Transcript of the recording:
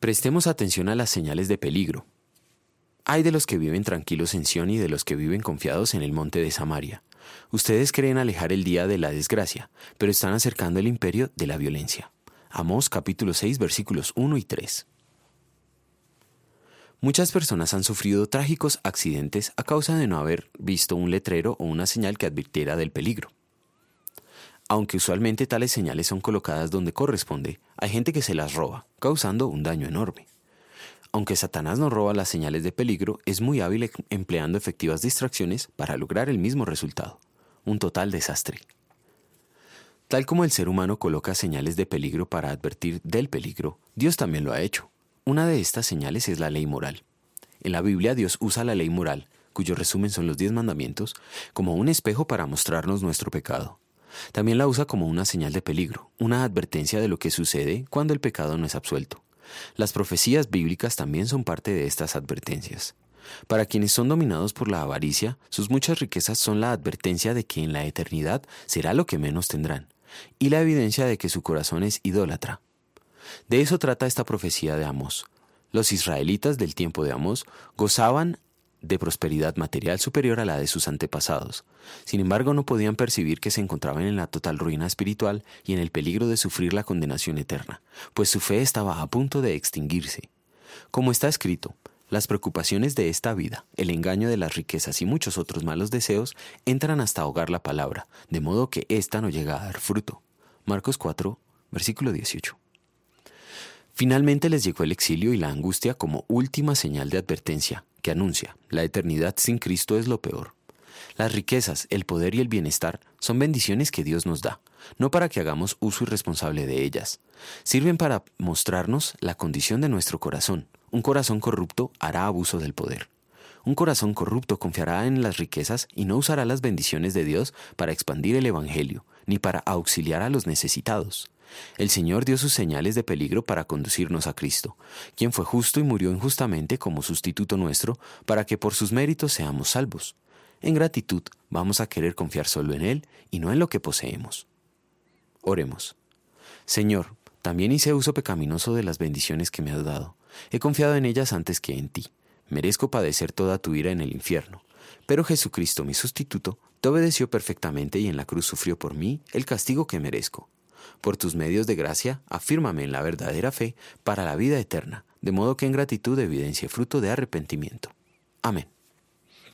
Prestemos atención a las señales de peligro. Hay de los que viven tranquilos en Sión y de los que viven confiados en el monte de Samaria. Ustedes creen alejar el día de la desgracia, pero están acercando el imperio de la violencia. Amós capítulo 6 versículos 1 y 3. Muchas personas han sufrido trágicos accidentes a causa de no haber visto un letrero o una señal que advirtiera del peligro. Aunque usualmente tales señales son colocadas donde corresponde, hay gente que se las roba, causando un daño enorme. Aunque Satanás no roba las señales de peligro, es muy hábil em-, empleando efectivas distracciones para lograr el mismo resultado, un total desastre. Tal como el ser humano coloca señales de peligro para advertir del peligro, Dios también lo ha hecho. Una de estas señales es la ley moral. En la Biblia Dios usa la ley moral, cuyo resumen son los diez mandamientos, como un espejo para mostrarnos nuestro pecado. También la usa como una señal de peligro, una advertencia de lo que sucede cuando el pecado no es absuelto. Las profecías bíblicas también son parte de estas advertencias. Para quienes son dominados por la avaricia, sus muchas riquezas son la advertencia de que en la eternidad será lo que menos tendrán, y la evidencia de que su corazón es idólatra. De eso trata esta profecía de Amos. Los israelitas del tiempo de Amos gozaban de prosperidad material superior a la de sus antepasados. Sin embargo, no podían percibir que se encontraban en la total ruina espiritual y en el peligro de sufrir la condenación eterna, pues su fe estaba a punto de extinguirse. Como está escrito, las preocupaciones de esta vida, el engaño de las riquezas y muchos otros malos deseos entran hasta ahogar la palabra, de modo que ésta no llega a dar fruto. Marcos 4, versículo 18. Finalmente les llegó el exilio y la angustia como última señal de advertencia, que anuncia, la eternidad sin Cristo es lo peor. Las riquezas, el poder y el bienestar son bendiciones que Dios nos da, no para que hagamos uso irresponsable de ellas. Sirven para mostrarnos la condición de nuestro corazón. Un corazón corrupto hará abuso del poder. Un corazón corrupto confiará en las riquezas y no usará las bendiciones de Dios para expandir el Evangelio, ni para auxiliar a los necesitados. El Señor dio sus señales de peligro para conducirnos a Cristo, quien fue justo y murió injustamente como sustituto nuestro, para que por sus méritos seamos salvos. En gratitud vamos a querer confiar solo en Él y no en lo que poseemos. Oremos. Señor, también hice uso pecaminoso de las bendiciones que me has dado. He confiado en ellas antes que en ti. Merezco padecer toda tu ira en el infierno. Pero Jesucristo, mi sustituto, te obedeció perfectamente y en la cruz sufrió por mí el castigo que merezco. Por tus medios de gracia, afírmame en la verdadera fe para la vida eterna, de modo que en gratitud evidencie fruto de arrepentimiento. Amén.